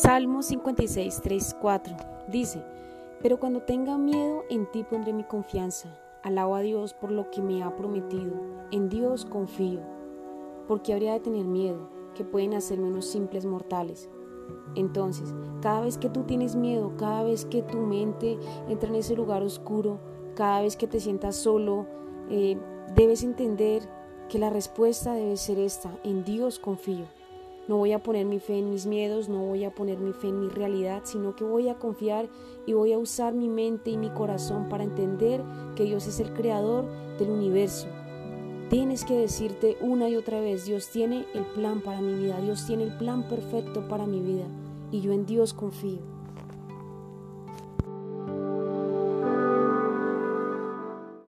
Salmo 56, 3, 4 dice, pero cuando tenga miedo, en ti pondré mi confianza. Alabo a Dios por lo que me ha prometido. En Dios confío. Porque habría de tener miedo, que pueden hacerme unos simples mortales. Entonces, cada vez que tú tienes miedo, cada vez que tu mente entra en ese lugar oscuro, cada vez que te sientas solo, eh, debes entender que la respuesta debe ser esta, en Dios confío. No voy a poner mi fe en mis miedos, no voy a poner mi fe en mi realidad, sino que voy a confiar y voy a usar mi mente y mi corazón para entender que Dios es el creador del universo. Tienes que decirte una y otra vez, Dios tiene el plan para mi vida, Dios tiene el plan perfecto para mi vida y yo en Dios confío.